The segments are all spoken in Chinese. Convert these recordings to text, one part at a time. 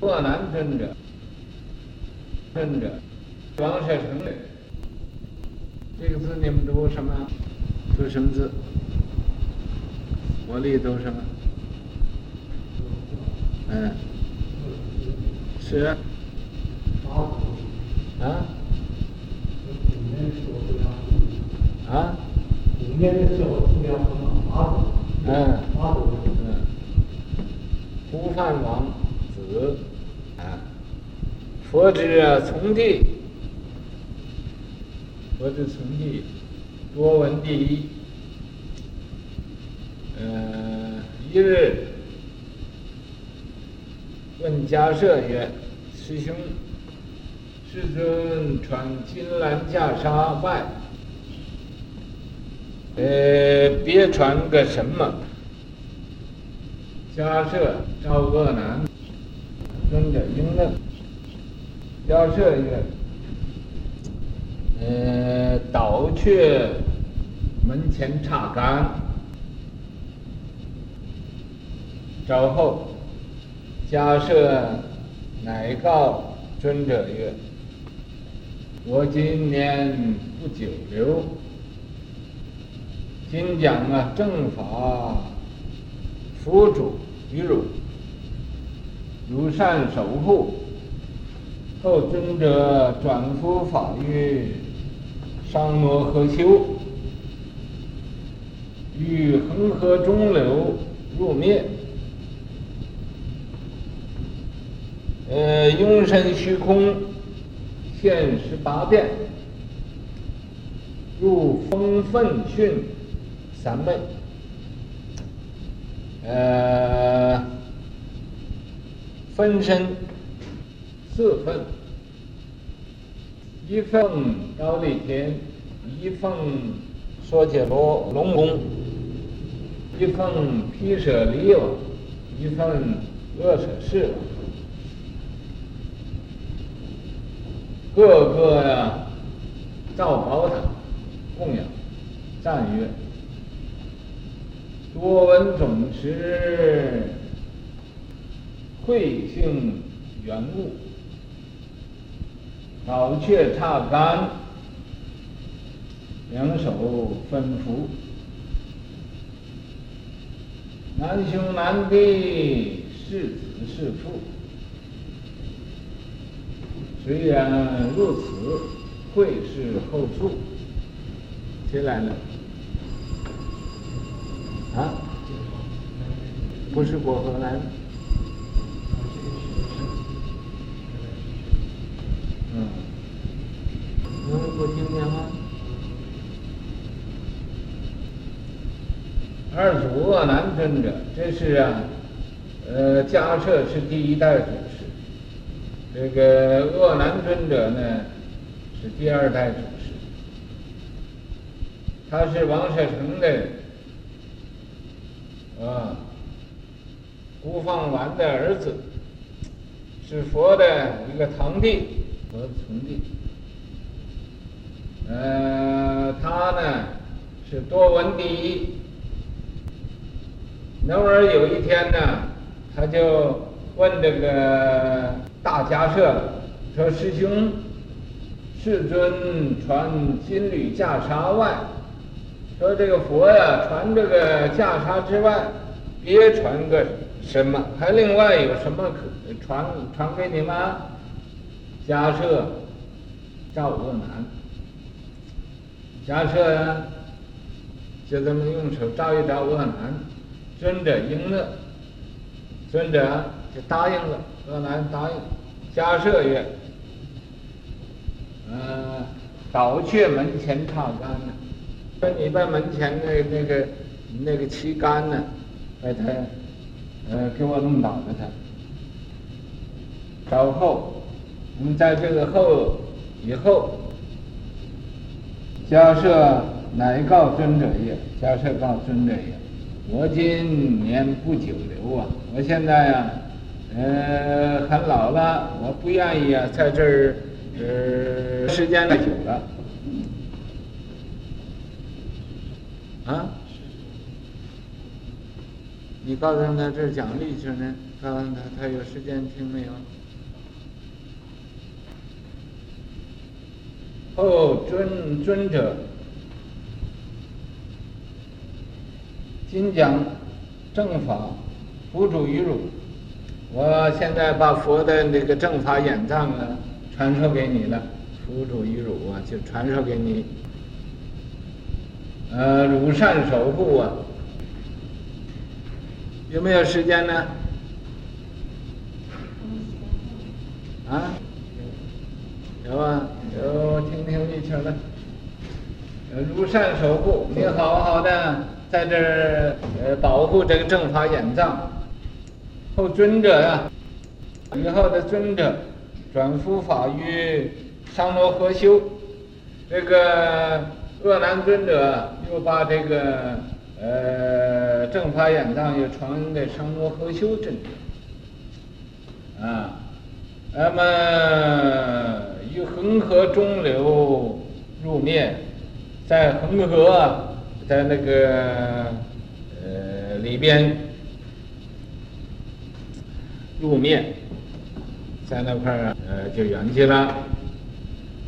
鄂南尊者，尊者，王舍城的。这个字你们读什么？读什么字？我力读什么？嗯，是。啊？啊？嗯。嗯。孤饭王子，啊，佛之从弟，佛之从弟，多闻第一。嗯，一日问迦叶曰：“师兄，世尊传金兰袈裟外，呃，别传个什么？”迦叶召鄂南尊者应乐。迦叶曰：“呃，倒却门前刹竿。”稍后，迦叶乃告尊者曰：“我今年不久留，今讲啊正法付嘱于汝，如善守护。后尊者转付法于商摩诃修，于恒河中流入灭。”呃，永生虚空现十八变，入风分巽三昧。呃，分身四份，一份高丽天，一分娑伽罗龙宫，一份毗舍离王，一分阿闍世王。各个呀，造宝塔供养，赞曰：“多闻总持慧性圆悟，倒却刹竿，两手分福，难兄难弟，是子是父。”虽然如此，会是后处。谁来了？啊？不是果荷来？嗯。能给我听见吗？二祖鄂南尊者，这是啊，呃，迦叶是第一代祖师。这个鄂南尊者呢，是第二代祖师，他是王舍城的啊，孤饭王的儿子，是佛的一个堂弟和从弟。呃，他呢是多闻第一。偶尔有一天呢，他就问这个。大迦叶说：“师兄，世尊传金缕袈裟外，说这个佛呀，传这个袈裟之外，别传个什么？还另外有什么可传传给你吗？”迦叶召鄂南，迦叶呀，就这么用手招一招鄂南，尊者应乐，尊者就答应了。恶南答应，迦叶曰：“呃，倒却门前刹竿呢？说你把门前那那个那个旗杆呢，把它呃给我弄倒了它。稍后，我们在这个后以后，迦叶乃告尊者也：迦叶告尊者也：我今年不久留啊，我现在呀。”呃，很老了，我不愿意啊，在这儿，呃，时间太久了。啊？你告诉他这儿讲历史呢？告诉他，他有时间听没有？后尊尊者，今讲正法，付嘱于汝。我现在把佛的那个正法演藏啊，传授给你了，付嘱于汝啊，就传授给你。呃，汝善守护啊，有没有时间呢？啊？有啊，有，听听一听了。如善守护，你好好的在这儿呃保护这个正法眼藏。后尊者呀、啊，以后的尊者转敷法于商罗合修，这个恶难尊者又把这个呃正法眼藏又传给商罗合修尊者，啊，那么于恒河中流入灭，在恒河在那个呃里边。入灭，在那块儿呃就圆寂了。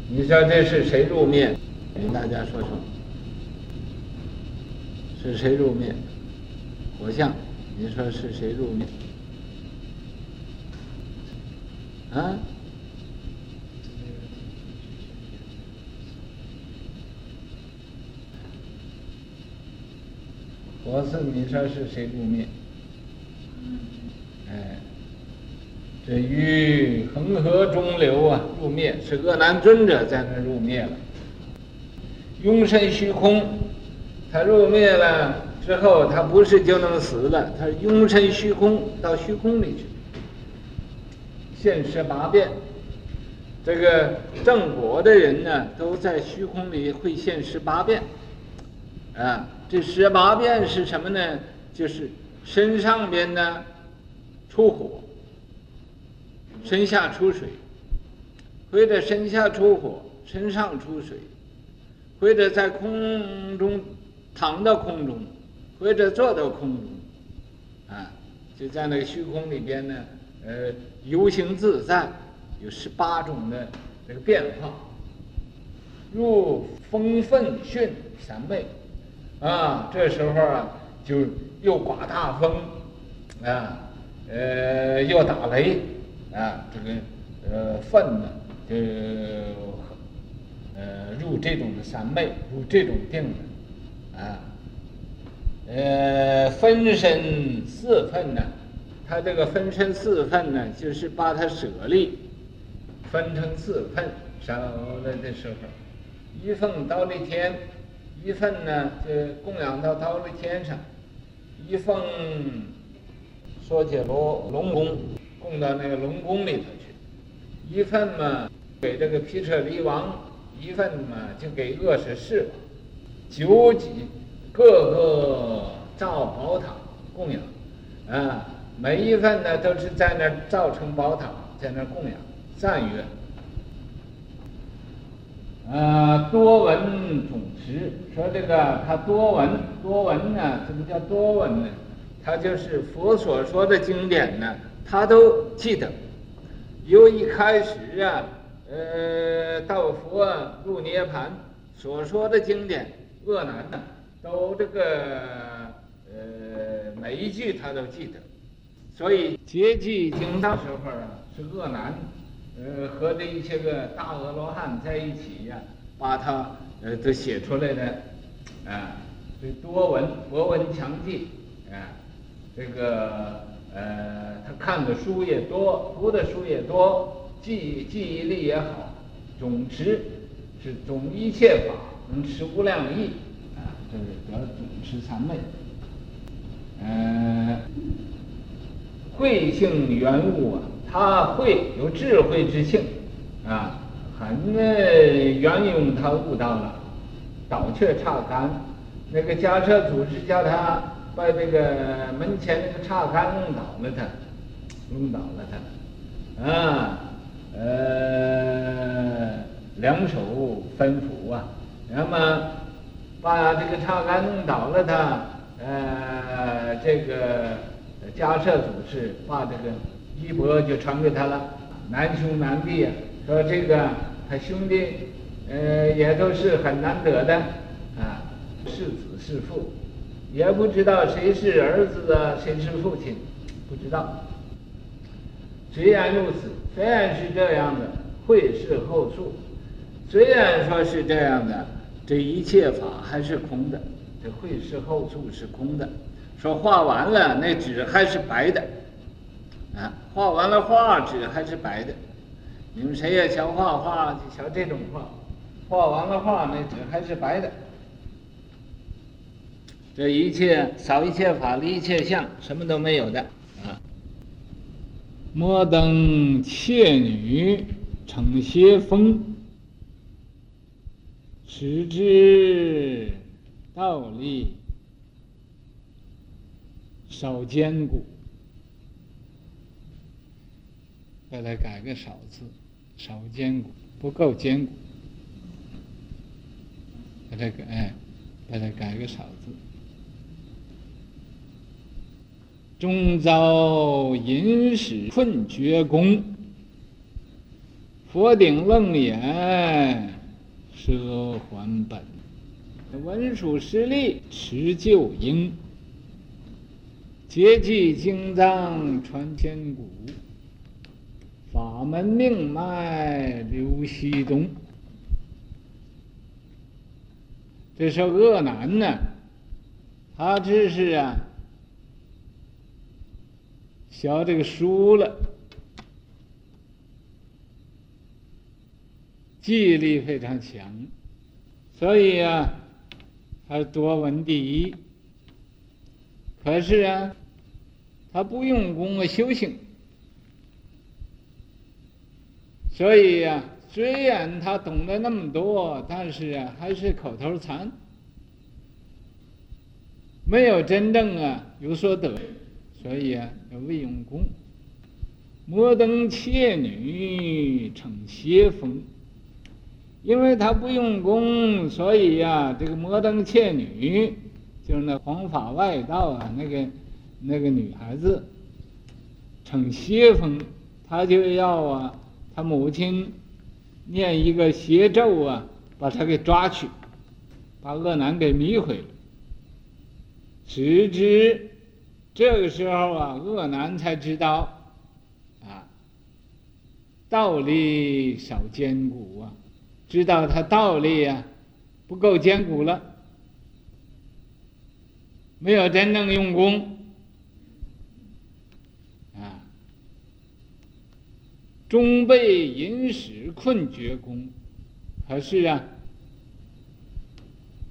你说这是谁入灭？给大家说说，是谁入灭？佛像，你说是谁入灭？啊？火是你说是谁入灭？哎。这于恒河中流啊，入灭是阿难尊者在那入灭了。拥身虚空，他入灭了之后，他不是就能死了，他拥身虚空到虚空里去，现十八变。这个正果的人呢，都在虚空里会现十八变。啊，这十八变是什么呢？就是身上边呢出火。身下出水，或者身下出火，身上出水，或者在空中躺到空中，或者坐到空中，啊，就在那个虚空里边呢，呃，游行自在，有十八种的这个变化，入风愤巽三昧，啊，这时候啊，就又刮大风，啊，呃，又打雷。啊，这个呃愤呢，就呃入这种的三昧，入这种定的，啊，呃分身四分呢，他这个分身四份呢，就是把它舍利分成四份，烧了的时候，一份到那天，一份呢就供养到忉利天上，一份说起罗龙宫。供到那个龙宫里头去，一份嘛给这个毗舍离王，一份嘛就给恶舍世王，九级各个造宝塔供养，啊，每一份呢都是在那儿造成宝塔，在那儿供养赞曰，啊，多闻总持，说这个他多闻多闻呢，怎么叫多闻呢？他就是佛所说的经典呢。他都记得，由一开始啊，呃，到佛入涅槃所说的经典，恶难呢，都这个呃每一句他都记得，所以结集经的时候啊，是阿难呃和这一些个大阿罗汉在一起呀、把它呃都写出来的，啊，这多闻博闻强记啊，这个。呃，他看的书也多，读的书也多，记记忆力也好，总持是总一切法能持无量义啊，这是得总持三昧。呃，慧性圆悟啊，他会有智慧之性啊，很圆融，他悟到了，倒却刹竿，那个家车组织叫他。把这个门前那个刹竿弄倒了他，弄倒了他，啊，呃，两手分扶啊，那么把这个刹竿弄倒了他，呃，这个迦叶祖师把这个衣钵就传给他了，难兄难弟啊，说这个他兄弟，呃，也都是很难得的啊，是子是父，也不知道谁是儿子啊，谁是父亲，不知道。虽然如此，虽然是这样的，会是后述。虽然说是这样的，这一切法还是空的，这会是后述是空的。说画完了，那纸还是白的，啊，画完了画纸还是白的。你们谁也瞧画画，就瞧这种画，画完了画，那纸还是白的。这一切扫一切法，离一切相，什么都没有的啊。摩登伽女乘邪风，持之道立。少坚固，再来改个少字，少坚固，不够坚固，把它改，哎，把它改个少字。终遭淫使困厥宫，佛顶楞严摄还本，文殊师利持旧应。结集经藏传千古，法门命脉流西东。这是恶男呢，他只是啊，学这个书了，记忆力非常强，所以啊，他多闻第一。可是啊，他不用功啊修行，所以呀、啊，虽然他懂得那么多，但是啊，还是口头禅，没有真正啊有所得，所以啊，要未用功。摩登伽女乘邪风，因为他不用功，所以呀、啊，这个摩登伽女。就是那弘法外道啊，那个那个女孩子，逞邪风，她就要啊，她母亲念一个邪咒啊，把她给抓去，把恶男给迷回了。谁知这个时候啊，恶男才知道啊，道力少坚固啊，知道他道力啊不够坚固了。没有真正用功，啊，终被淫使困绝宫。可是啊，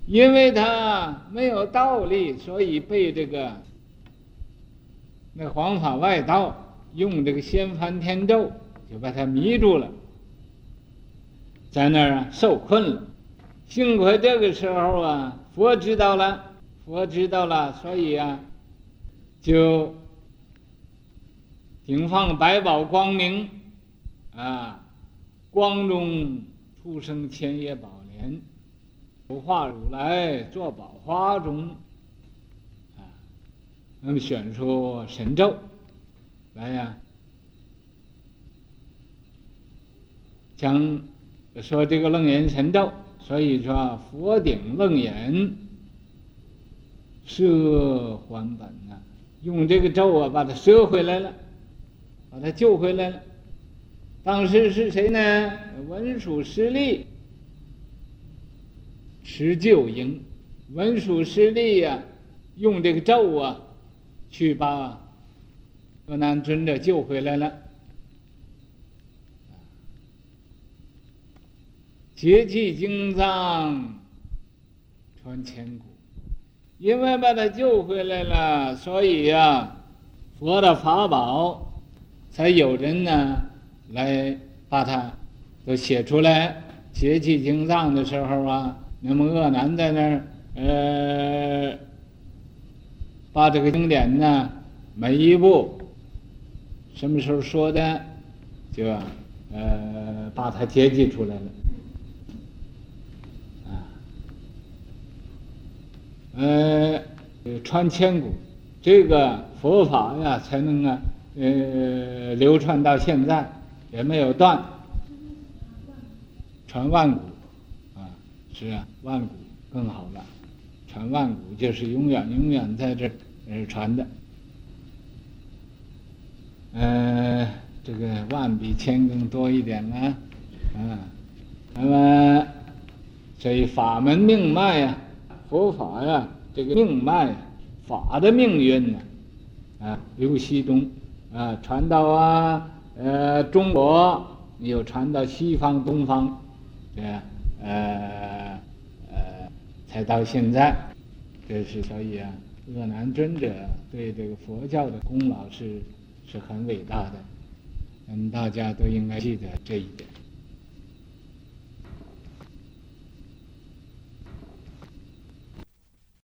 因为他没有道力，所以被这个那黄法外道用这个仙翻天咒，就把他迷住了，在那儿啊受困了。幸亏这个时候啊，佛知道了。我知道了，所以啊，就顶放百宝光明，啊，光中出生千叶宝莲，有化如来坐宝花中，啊，那么选出神咒来呀，讲说这个楞严神咒，所以说佛顶楞严。摄还本呐，用这个咒啊，把他摄回来了，把他救回来了。当时是谁呢？文殊师利持旧应，文殊师利呀，用这个咒啊，去把河南尊者救回来了。结集经藏传千古。因为把他救回来了，所以呀、佛的法宝才有人呢来把它都写出来。结集经藏的时候啊，那么恶男在那儿，呃，把这个经典呢，每一部什么时候说的，就呃把它结集出来了。呃，传千古，这个佛法呀才能啊呃流传到现在，也没有断，传万古啊，是啊，万古更好了，传万古就是永远永远在这儿传的。呃，这个万比千更多一点啊，啊，那么所以法门命脉呀，佛法呀，这个命脉，法的命运呢，啊，由西东啊传到啊呃中国，又传到西方东方，对吧？呃呃，才到现在，这是所以啊，鄂南尊者对这个佛教的功劳是。是很伟大的，嗯，大家都应该记得这一点。